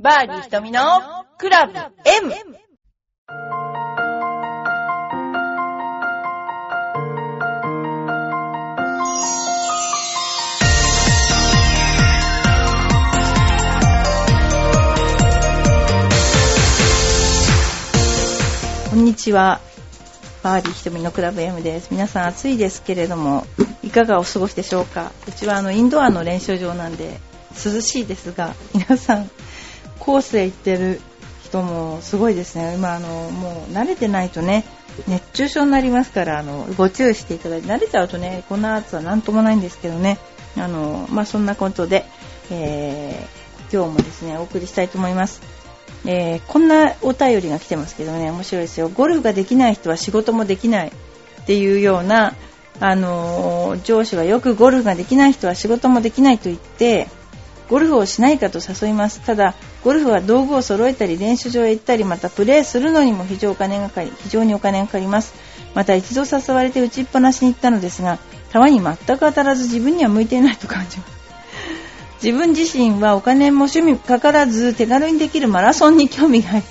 バーディー瞳のクラブ M! こんにちは。バーディー瞳のクラブ M です。皆さん暑いですけれども、いかがお過ごしでしょうか？うちはあのインドアの練習場なんで涼しいですが、皆さん、コースへ行ってる人もすごいですね。今あの、もう慣れてないとね、熱中症になりますから、あの、ご注意していただいて、慣れちゃうとね、こんな暑さはなんともないんですけどね、あの、まあ、そんなことで、えー、今日もですね、お送りしたいと思います。えーこんなお便りが来てますけどね、面白いですよ。ゴルフができない人は仕事もできないっていうような、あのー上司はよくゴルフができない人は仕事もできないと言って、ゴルフをしないかと誘います。ただ、ゴルフは道具を揃えたり、練習場へ行ったり、またプレーするのにも非常お金がかり、非常にお金がかかります。また一度誘われて打ちっぱなしに行ったのですが、球に全く当たらず自分には向いていないと感じます。自分自身はお金も趣味かからず手軽にできるマラソンに興味があり、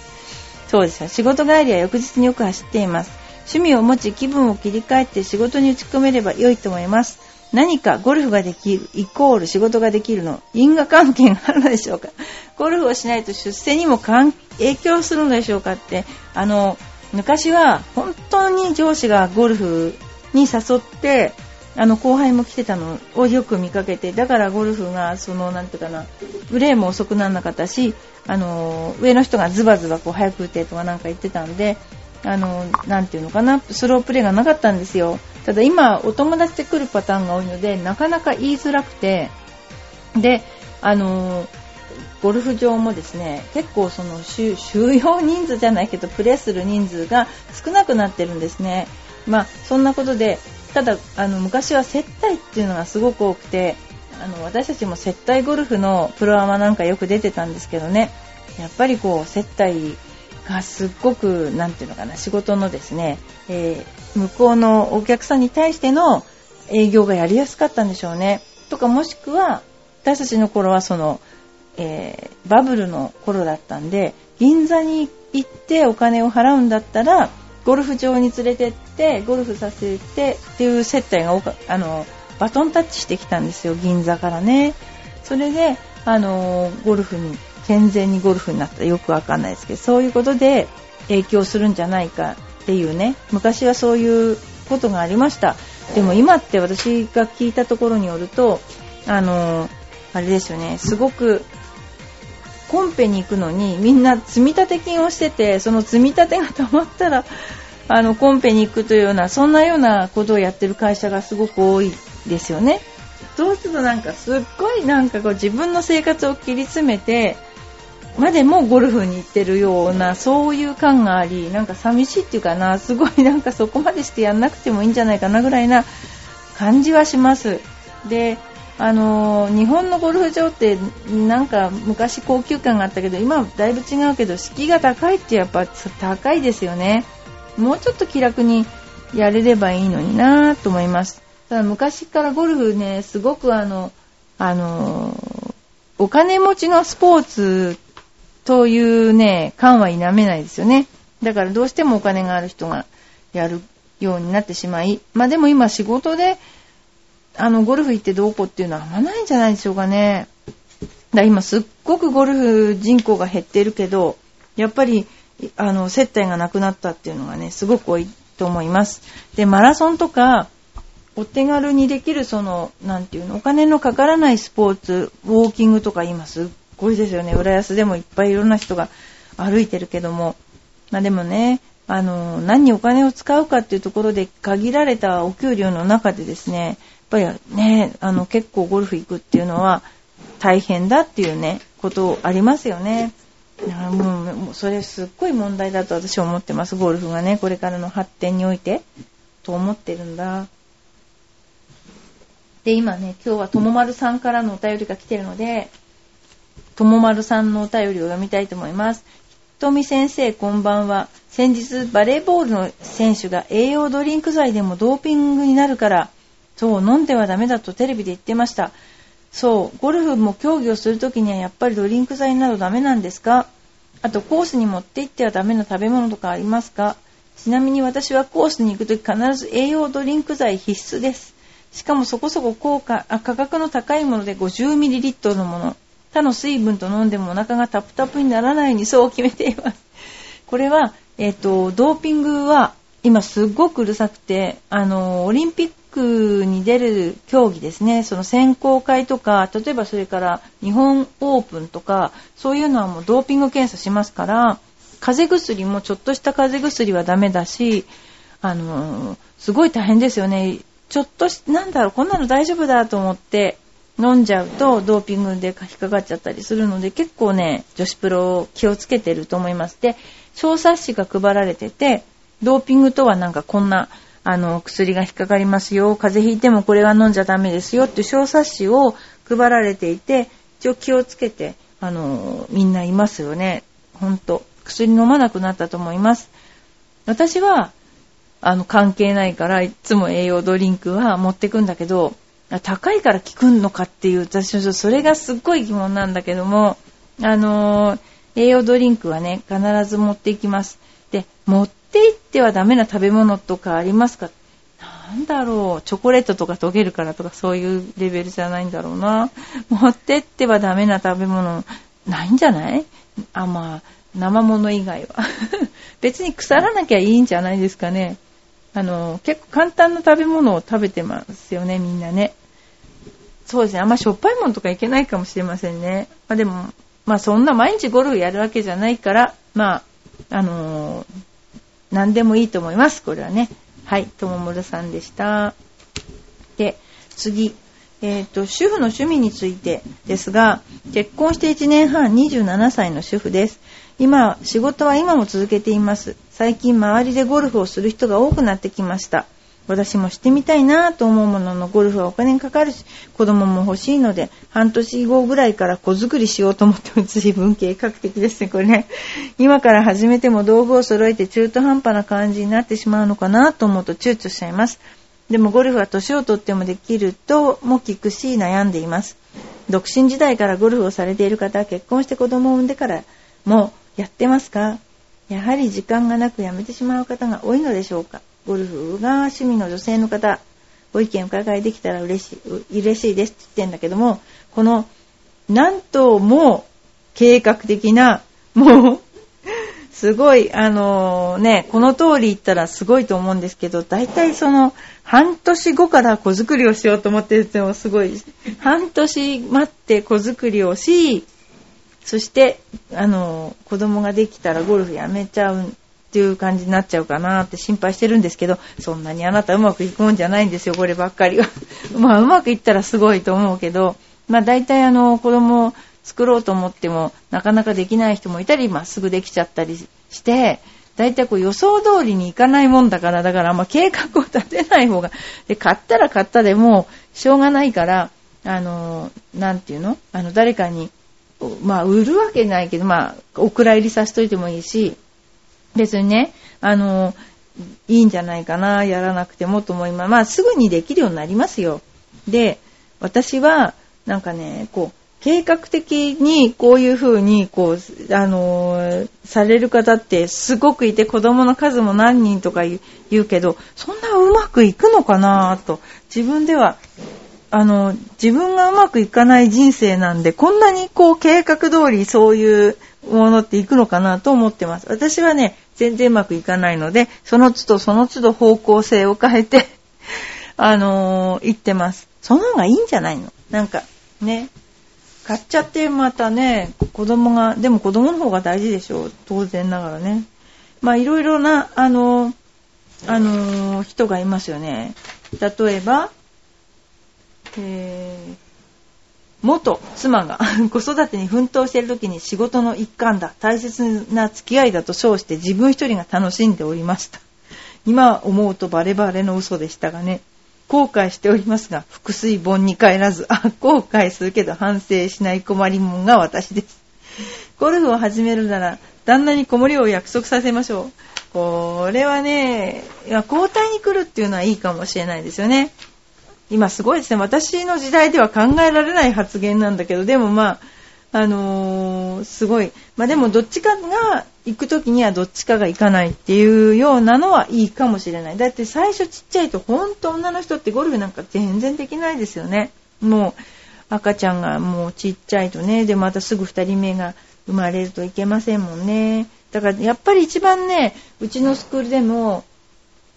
そうです。仕事帰りは翌日によく走っています。趣味を持ち気分を切り替えて仕事に打ち込めれば良いと思います。何かゴルフができるイコール仕事ができるの因果関係があるのでしょうか？ゴルフをしないと出世にも影響するのでしょうかってあの昔は本当に上司がゴルフに誘ってあの後輩も来てたのをよく見かけてだからゴルフがそのなんていうかなプレーも遅くならなかったしあの上の人がズバズバこう早く打てとかなんか言ってたんであのなんていうのかなスロープレーがなかったんですよ。ただ今お友達で来るパターンが多いのでなかなか言いづらくてであのゴルフ場もですね結構その収収容人数じゃないけどプレーする人数が少なくなってるんですね。まあそんなことでただあの昔は接待っていうのがすごく多くてあの私たちも接待ゴルフのプロアマなんかよく出てたんですけどね。やっぱりこう接待がすっごくなんていうのかな仕事のですね、えー向こうのお客さんに対しての営業がやりやすかったんでしょうね。とかもしくは私たちの頃はその、えーバブルの頃だったんで銀座に行ってお金を払うんだったらゴルフ場に連れてってゴルフさせてっていう接待が多かあのバトンタッチしてきたんですよ銀座からね。それであのゴルフに健全にゴルフになった。よくわかんないですけどそういうことで影響するんじゃないかっていうね。昔はそういうことがありました。でも今って私が聞いたところによるとあのあれですよね。すごくコンペに行くのにみんな積立金をしててその積み立てがたまったらあのコンペに行くというようなそんなようなことをやってる会社がすごく多いですよね。そうするとなんかすっごいなんかこう自分の生活を切り詰めてまでもゴルフに行ってるようなそういう感がありなんか寂しいっていうかなすごいなんかそこまでしてやんなくてもいいんじゃないかなぐらいな感じはします。であの日本のゴルフ場ってなんか昔高級感があったけど今はだいぶ違うけど敷居が高いってやっぱ高いですよねもうちょっと気楽にやれればいいのになと思いますただ昔からゴルフねすごくあのあのお金持ちのスポーツというね感は否めないですよねだからどうしてもお金がある人がやるようになってしまいまあでも今仕事であの、ゴルフ行ってどうこうっていうのはあんまないんじゃないでしょうかね。だから今すっごくゴルフ人口が減ってるけど、やっぱり、あの、接待がなくなったっていうのがね、すごく多いと思います。で、マラソンとか、お手軽にできるその、なんていうの、お金のかからないスポーツ、ウォーキングとか今すっごいですよね。浦安でもいっぱいいろんな人が歩いてるけども。まあでもね、あの、何にお金を使うかっていうところで限られたお給料の中でですね、やっぱりね、あの結構ゴルフ行くっていうのは大変だっていうね、ことありますよね。だからもうもうそれすっごい問題だと私は思ってます。ゴルフがね、これからの発展において。と思ってるんだ。で、今ね、今日はともまるさんからのお便りが来てるので、ともまるさんのお便りを読みたいと思います。ひとみ先生、こんばんは。先日、バレーボールの選手が栄養ドリンク剤でもドーピングになるから、そう、飲んではダメだとテレビで言ってました。そう、ゴルフも競技をするときにはやっぱりドリンク剤などダメなんですか？あとコースに持って行ってはダメな食べ物とかありますか？ちなみに私はコースに行くとき必ず栄養ドリンク剤必須です。しかもそこそこ効果あ価格の高いもので 50ml のもの。他の水分と飲んでもお腹がタプタプにならないようにそう決めています。これは、えっ、ー、と、ドーピングは今すっごくうるさくて、あの、オリンピックに出る競技ですね、その選考会とか、例えばそれから日本オープンとか、そういうのはもうドーピング検査しますから、風邪薬もちょっとした風邪薬はダメだし、あの、すごい大変ですよね。ちょっとし、なんだろう、こんなの大丈夫だと思って飲んじゃうとドーピングで引っかかっちゃったりするので、結構ね、女子プロ気をつけてると思います。で、小冊子が配られてて、ドーピングとはなんかこんな、あの、薬が引っかかりますよ、風邪ひいてもこれは飲んじゃダメですよっていう小冊子を配られていて、一応気をつけて、あの、みんないますよね。ほんと。薬飲まなくなったと思います。私は、あの、関係ないから、いつも栄養ドリンクは持ってくんだけど、高いから効くのかっていう、私はそれがすっごい疑問なんだけども、あのー、栄養ドリンクはね、必ず持っていきます。で、持って行ってはダメな食べ物とかありますか？なんだろう、チョコレートとか溶けるからとかそういうレベルじゃないんだろうな。持ってってはダメな食べ物、ないんじゃない？あ、まあ、生物以外は。別に腐らなきゃいいんじゃないですかね。あの、結構簡単な食べ物を食べてますよね、みんなね。そうですね、あんましょっぱいものとかいけないかもしれませんね。まあでも、まあそんな毎日ゴルフやるわけじゃないから、まあ、あのー、何でもいいと思います、これはね。はい、ともむるさんでした。で、次。えっ、ー、と、主婦の趣味についてですが、結婚して1年半27歳の主婦です。今、仕事は今も続けています。最近周りでゴルフをする人が多くなってきました。私もしてみたいなと思うもののゴルフはお金かかるし、子供も欲しいので、半年後ぐらいから子作りしようと思っても随分計画的ですね、これね。今から始めても道具を揃えて中途半端な感じになってしまうのかなと思うと躊躇しちゃいます。でもゴルフは年をとってもできるとも聞くし悩んでいます。独身時代からゴルフをされている方は結婚して子供を産んでからもやってますか？やはり時間がなくやめてしまう方が多いのでしょうか？ゴルフが趣味の女性の方、ご意見伺いできたら嬉しい、嬉しいですって言ってんだけども、この、なんとも計画的な、もう、すごい、あのー、ね、この通り言ったらすごいと思うんですけど、大体その、半年後から子作りをしようと思ってるってもすごい、半年待って子作りをし、そして、あの、子供ができたらゴルフやめちゃうっていう感じになっちゃうかなって心配してるんですけど、そんなにあなたうまくいくもんじゃないんですよ、こればっかりは。まあ、うまくいったらすごいと思うけど、まあ、大体あの、子供を作ろうと思っても、なかなかできない人もいたり、まあ、すぐできちゃったりして、大体こう予想通りにいかないもんだから、だからま計画を立てない方が、で、買ったら買ったでもしょうがないから、あの、なんていうの？あの、誰かにまあ、売るわけないけど、まあ、お蔵入りさせといてもいいし、別にね、あの、いいんじゃないかな、やらなくてもと思います。まあ、すぐにできるようになりますよ。で、私は、なんかね、こう、計画的にこういう風に、こう、あのー、される方ってすごくいて子供の数も何人とか言うけど、そんなうまくいくのかなと、自分ではあの、自分がうまくいかない人生なんで、こんなにこう計画通りそういうものっていくのかなと思ってます。私はね、全然うまくいかないので、その都度その都度方向性を変えて あのー、行ってます。その方がいいんじゃないの？なんか、ね。買っちゃってまたね、子供が、でも子供の方が大事でしょう。当然ながらね。まあいろいろな、あのー、あのー、人がいますよね。例えば、えー、元妻が 子育てに奮闘している時に仕事の一環だ、大切な付き合いだと称して自分一人が楽しんでおりました。今思うとバレバレの嘘でしたがね、後悔しておりますが、腹水本に帰らず、あ、後悔するけど反省しない困りもんが私です。ゴルフを始めるなら、旦那に子守を約束させましょう。これはね、交代に来るっていうのはいいかもしれないですよね。今すごいですね。私の時代では考えられない発言なんだけど、でもまあ、あのー、すごい。まあでもどっちかが行く時にはどっちかが行かないっていうようなのはいいかもしれない。だって最初ちっちゃいと本当女の人ってゴルフなんか全然できないですよね。もう赤ちゃんがもうちっちゃいとね、でまたすぐ2人目が生まれるといけませんもんね。だからやっぱり一番ね、うちのスクールでも、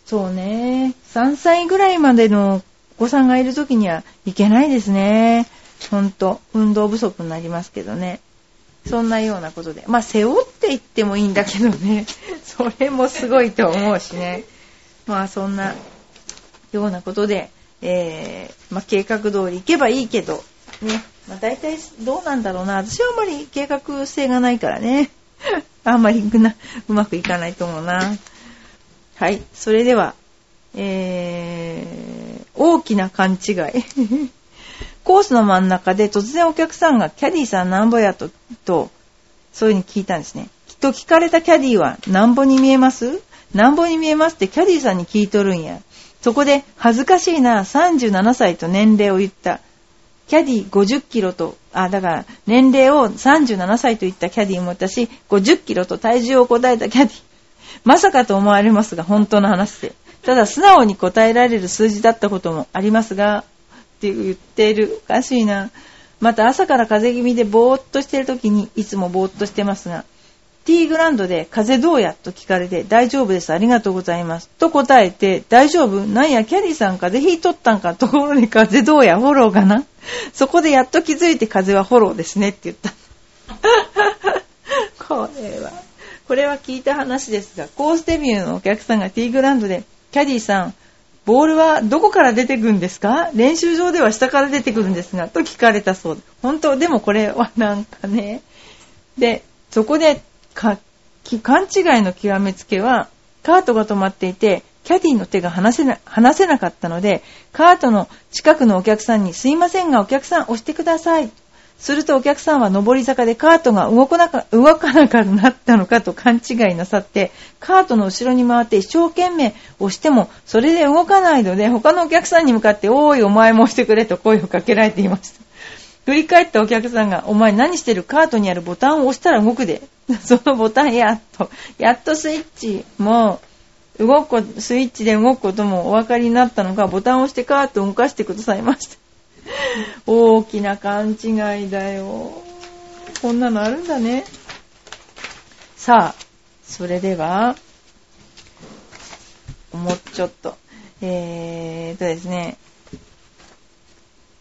そうね、3歳ぐらいまでの子さんがいる時にはいけないですね。ほんと、運動不足になりますけどね。そんなようなことで。まあ、背負っていってもいいんだけどね。それもすごいと思うしね。まあ、そんなようなことで、えー、まあ、計画通り行けばいいけど、ね。まあ、大体どうなんだろうな。私はあんまり計画性がないからね。あんまりうまくいかないと思うな。はい。それでは、えー、大きな勘違い。コースの真ん中で突然お客さんがキャディーさんなんぼやと、と、そういう風に聞いたんですね。きっと聞かれたキャディーはなんぼに見えます？なんぼに見えますってキャディーさんに聞いとるんや。そこで恥ずかしいな37歳と年齢を言った。キャディー50キロと、あ、だから年齢を37歳と言ったキャディーもいたし、50キロと体重を答えたキャディー。まさかと思われますが、本当の話で。ただ素直に答えられる数字だったこともありますが、って言っている。おかしいな。また朝から風邪気味でぼーっとしてる時にいつもぼーっとしてますが、T グランドで風どうやと聞かれて大丈夫ですありがとうございますと答えて大丈夫？なんやキャディさん風邪ひいとったんかところで風どうやフォローかな？そこでやっと気づいて風邪はフォローですねって言った これはこれは聞いた話ですがコースデビューのお客さんが T グランドでキャディーさんボールはどこから出てくるんですか？練習場では下から出てくるんですが、と聞かれたそうで。本当、でもこれはなんかね。で、そこで、か、勘違いの極めつけは、カートが止まっていて、キャディの手が離せな、離せなかったので、カートの近くのお客さんに、すいませんがお客さん押してください。するとお客さんは上り坂でカートが動かなか動かなくなったのかと勘違いなさって、カートの後ろに回って一生懸命押しても、それで動かないので、他のお客さんに向かって、おい、お前も押してくれと声をかけられていました。振り返ったお客さんが、お前何してる？カートにあるボタンを押したら動くで。そのボタンやっと、やっとスイッチも、動くスイッチで動くこともお分かりになったのか、ボタンを押してカートを動かしてくださいました。大きな勘違いだよ。こんなのあるんだね。さあ、それでは、もうちょっと。えーとですね、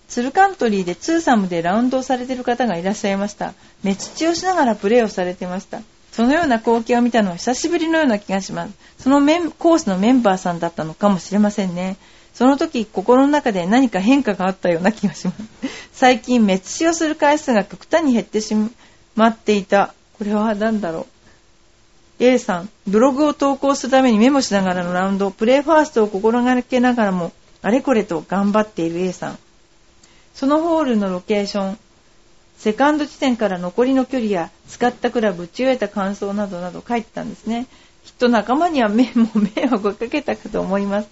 ツルカントリーでツーサムでラウンドをされている方がいらっしゃいました。目土をしながらプレーをされてました。そのような光景を見たのは久しぶりのような気がします。そのメンコースのメンバーさんだったのかもしれませんね。その時心の中で何か変化があったような気がします。最近滅死をする回数が極端に減ってしまっていた。これは何だろう。A さん、ブログを投稿するためにメモしながらのラウンド、プレイファーストを心がけながらも、あれこれと頑張っている A さん。そのホールのロケーション、セカンド地点から残りの距離や使ったクラブ、打ち終えた感想などなど書いてたんですね。きっと仲間には目も迷惑をかけたかと思います。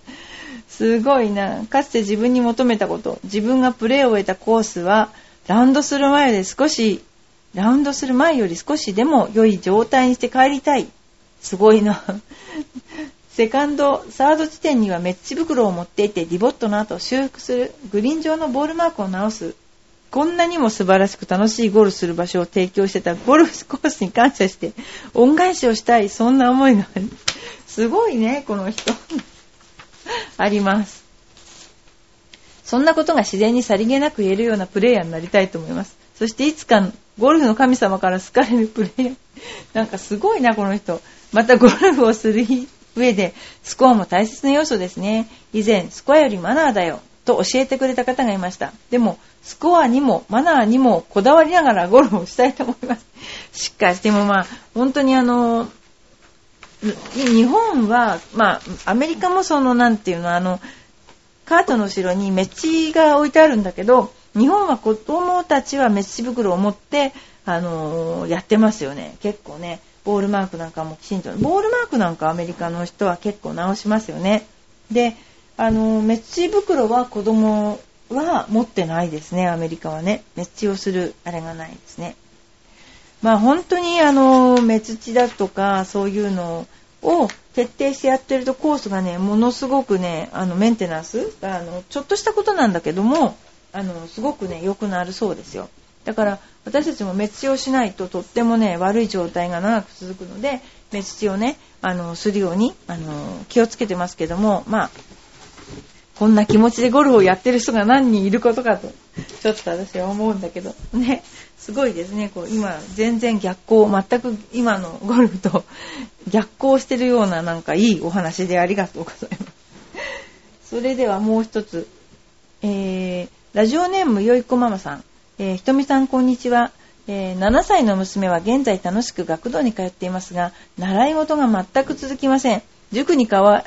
すごいな。かつて自分に求めたこと、自分がプレーを終えたコースは、ラウンドする前で少し、ラウンドする前より少しでも良い状態にして帰りたい。すごいな。セカンド、サード地点には目土袋を持っていて、ディボットの後修復する、グリーン上のボールマークを直す。こんなにも素晴らしく楽しいゴルフする場所を提供してたゴルフコースに感謝して、恩返しをしたい、そんな思いがある。すごいね、この人。あります。そんなことが自然にさりげなく言えるようなプレイヤーになりたいと思います。そしていつかゴルフの神様から好かれるプレイヤー。なんかすごいな、この人。またゴルフをする上で、スコアも大切な要素ですね。以前、スコアよりマナーだよ。と教えてくれた方がいました。でも、スコアにもマナーにもこだわりながらゴルフをしたいと思います。しっかし、でもまあ、本当にあの、日本は、まあ、アメリカもその、なんていうの、あの、カートの後ろにメッチが置いてあるんだけど、日本は子供たちはメッチ袋を持って、あのー、やってますよね。結構ね、ボールマークなんかもきちんと。ボールマークなんかアメリカの人は結構直しますよね。で、あの、メッチ袋は子供は持ってないですね、アメリカはね。メッチをするあれがないですね。まあ本当にあの、メツチだとか、そういうのを徹底してやってるとコースがね、ものすごくね、あの、メンテナンスあの、ちょっとしたことなんだけども、あの、すごくね、良くなるそうですよ。だから私たちも滅地をしないととってもね悪い状態が長く続くので滅地をねあのするようにあの気をつけてますけどもまあこんな気持ちでゴルフをやってる人が何人いることかとちょっと私は思うんだけどねすごいですね。こう今全然逆行全く今のゴルフと逆行してるようななんかいいお話でありがとうございます。それではもう一つ、えー、ラジオネームよいこママさん。えー、ひとみさんこんにちは、えー、7歳の娘は現在楽しく学童に通っていますが習い事が全く続きません。塾に通わ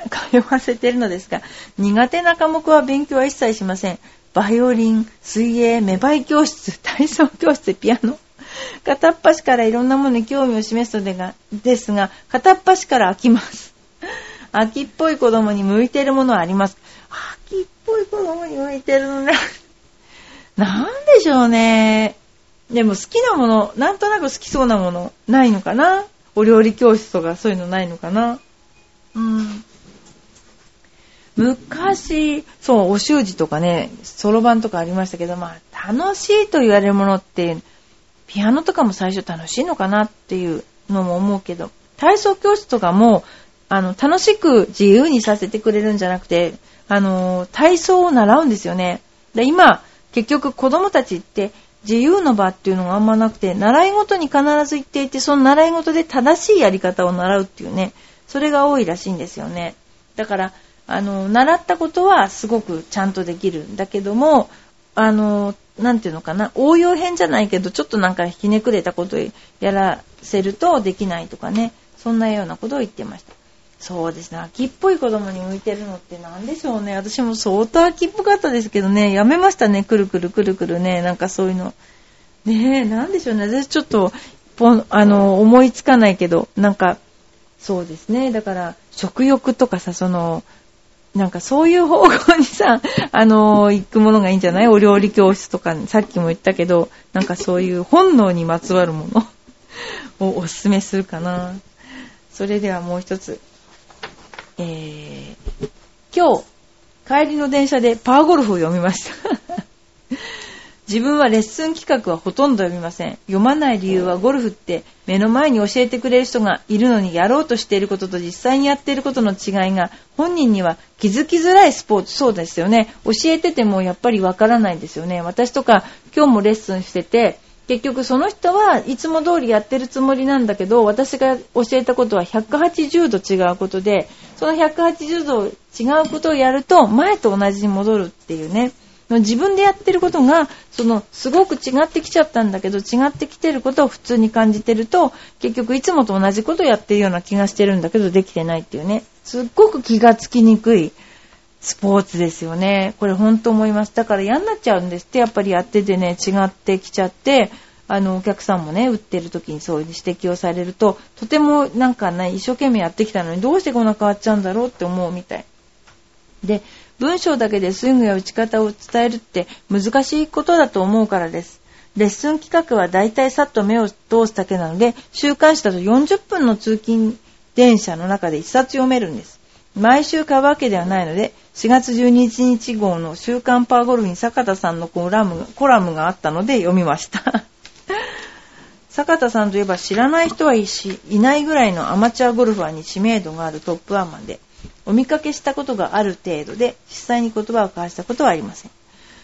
せているのですが苦手な科目は勉強は一切しません。バイオリン水泳芽生え教室 体操教室ピアノ。片っ端からいろんなものに興味を示すのでがですが片っ端から飽きます。秋っぽい子供に向いてるものはあります。秋っぽい子供に向いてるのね。なんでしょうね。でも好きなもの、なんとなく好きそうなもの、ないのかな。お料理教室とかそういうのないのかな。うん。昔、そう、お習字とかね、そろばんとかありましたけど、まあ、楽しいと言われるものって、ピアノとかも最初楽しいのかなっていうのも思うけど、体操教室とかも、あの、楽しく自由にさせてくれるんじゃなくて、あの、体操を習うんですよね。で今、結局子供たちって自由の場っていうのがあんまなくて、習い事に必ず行っていて、その習い事で正しいやり方を習うっていうね、それが多いらしいんですよね。だから、あの、習ったことはすごくちゃんとできるんだけども、あの、なんていうのかな、応用編じゃないけど、ちょっとなんかひねくれたことをやらせるとできないとかね、そんなようなことを言ってました。そうですね。秋っぽい子供に向いてるのって何でしょうね。私も相当秋っぽかったですけどね、やめましたね。くるくるくるくるね。なんかそういうの。ねえ、なんでしょうね。私ちょっと、あの、思いつかないけど、なんか、そうですね。だから、食欲とかさ、その、なんかそういう方向にさ、あの行くものがいいんじゃない？お料理教室とか、さっきも言ったけど、なんかそういう本能にまつわるもの をおすすめするかな。それではもう一つ。えー、今日、帰りの電車でパワーゴルフを読みました。自分はレッスン企画はほとんど読みません。読まない理由はゴルフって目の前に教えてくれる人がいるのにやろうとしていることと実際にやっていることの違いが本人には気づきづらいスポーツ。そうですよね。教えててもやっぱりわからないですよね。私とか今日もレッスンしてて、結局その人はいつも通りやってるつもりなんだけど、私が教えたことは180度違うことで、その180度違うことをやると、前と同じに戻るっていうね。自分でやってることが、その、すごく違ってきちゃったんだけど、違ってきてることを普通に感じてると、結局いつもと同じことをやってるような気がしてるんだけど、できてないっていうね。すっごく気がつきにくいスポーツですよね。これ本当思います。だから嫌になっちゃうんですって、やっぱりやっててね、違ってきちゃって、あの、お客さんもね、売ってる時にそういう指摘をされると、とてもなんかね、一生懸命やってきたのに、どうしてこんな変わっちゃうんだろうって思うみたい。で、文章だけでスイングや打ち方を伝えるって難しいことだと思うからです。レッスン企画はだいたいさっと目を通すだけなので、週刊誌だと40分の通勤電車の中で1冊読めるんです。毎週買うわけではないので、4月12日号の週刊パーゴルフに坂田さんのコラムコラムがあったので読みました。坂田さんといえば知らない人はいしいないぐらいのアマチュアゴルファーに知名度があるトップアマンで、お見かけしたことがある程度で、実際に言葉を交わしたことはありません。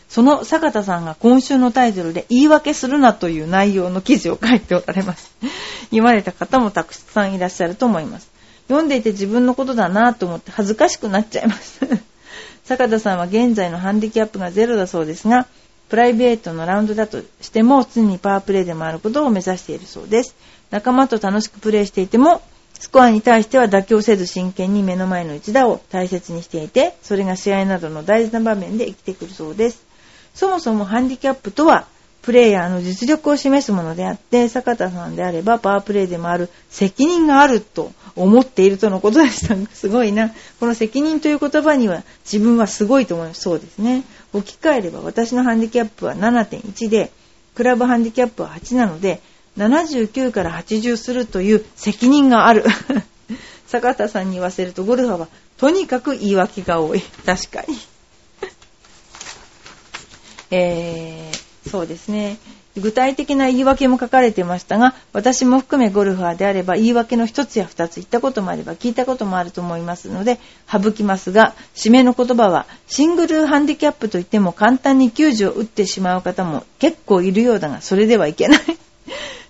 その坂田さんが今週のタイトルで言い訳するなという内容の記事を書いておられます。言われた方もたくさんいらっしゃると思います。読んでいて自分のことだなと思って恥ずかしくなっちゃいます。坂田さんは現在のハンディキャップがゼロだそうですが、プライベートのラウンドだとしても常にパワープレイで回ることを目指しているそうです。仲間と楽しくプレイしていても、スコアに対しては妥協せず真剣に目の前の一打を大切にしていて、それが試合などの大事な場面で生きてくるそうです。そもそもハンディキャップとは、プレイヤーの実力を示すものであって、坂田さんであればパワープレイでもある責任があると思っているとのことでした。すごいな。この責任という言葉には自分はすごいと思います。そうですね。置き換えれば私のハンディキャップは7.1で、クラブハンディキャップは8なので、79から80するという責任がある。坂田さんに言わせるとゴルファーはとにかく言い訳が多い。確かに。えー、そうですね。具体的な言い訳も書かれてましたが、私も含めゴルファーであれば言い訳の一つや二つ言ったこともあれば聞いたこともあると思いますので、省きますが、締めの言葉は、シングルハンディキャップといっても簡単に救助を打ってしまう方も結構いるようだが、それではいけない。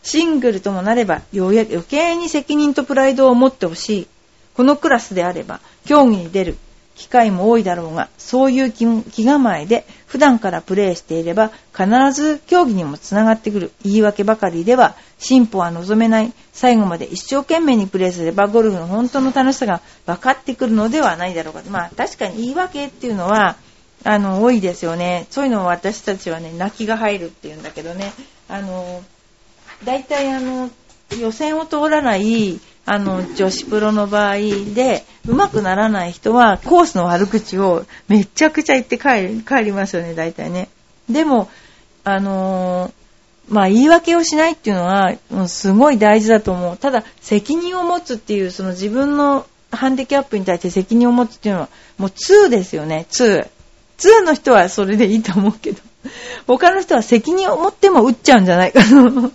シングルともなれば余計に責任とプライドを持ってほしい。このクラスであれば、競技に出る機会も多いだろうが、そういう気構えで普段からプレーしていれば、必ず競技にもつながってくる言い訳ばかりでは、進歩は望めない。最後まで一生懸命にプレーすれば、ゴルフの本当の楽しさが分かってくるのではないだろうか。まあ、確かに言い訳っていうのは、あの、多いですよね。そういうのを私たちはね、泣きが入るっていうんだけどね。あの、大体あの、予選を通らない、あの、女子プロの場合で、上手くならない人は、コースの悪口をめちゃくちゃ言って帰りますよね、大体ね。でも、あのー、まあ、言い訳をしないっていうのは、すごい大事だと思う。ただ、責任を持つっていう、その自分のハンディキャップに対して責任を持つっていうのは、もう2ですよね、2。2の人はそれでいいと思うけど、他の人は責任を持っても打っちゃうんじゃないかな。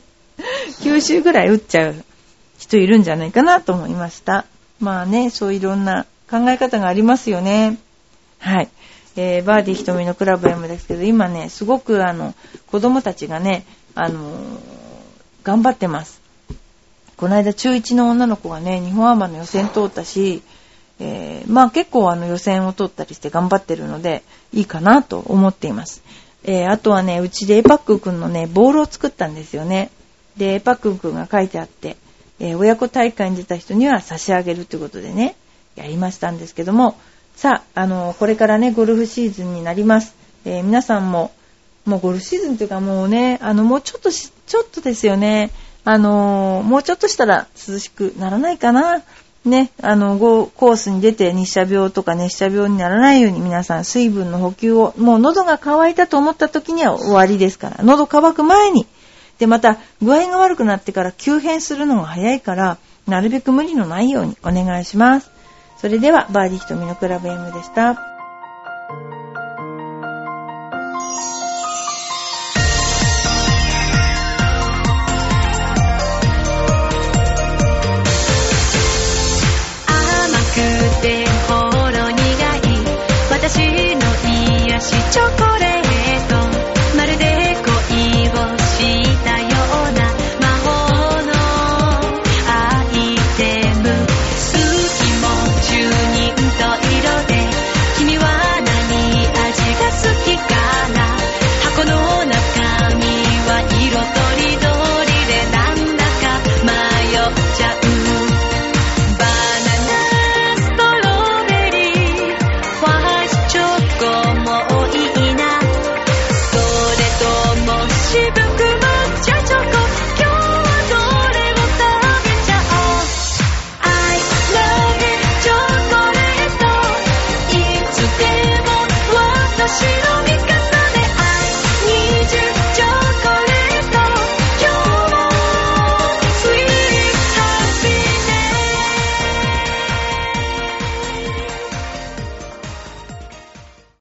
9周ぐらい打っちゃう人いるんじゃないかなと思いました。まあね、そういろんな考え方がありますよね。はい。えー、バーディー瞳のクラブ M ですけど、今ね、すごくあの、子供たちがね、あのー、頑張ってます。この間中1の女の子がね、日本アマの予選通ったし、えー、まあ結構あの予選を取ったりして頑張ってるので、いいかなと思っています。えー、あとはね、うちでエパック君のね、ボールを作ったんですよね。で、パックンくんが書いてあって、えー、親子大会に出た人には差し上げるということでね、やりましたんですけども、さあ、あの、これからね、ゴルフシーズンになります。えー、皆さんも、もうゴルフシーズンというかもうね、あの、もうちょっとしちょっとですよね。あのもうちょっとしたら涼しくならないかな。ね、あの、コースに出て日射病とか熱射病にならないように皆さん水分の補給を、もう喉が渇いたと思った時には終わりですから、喉乾く前にで、また、具合が悪くなってから急変するのが早いから、なるべく無理のないようにお願いします。それでは、バーディー瞳のクラブ M でした。私の癒しチョコレート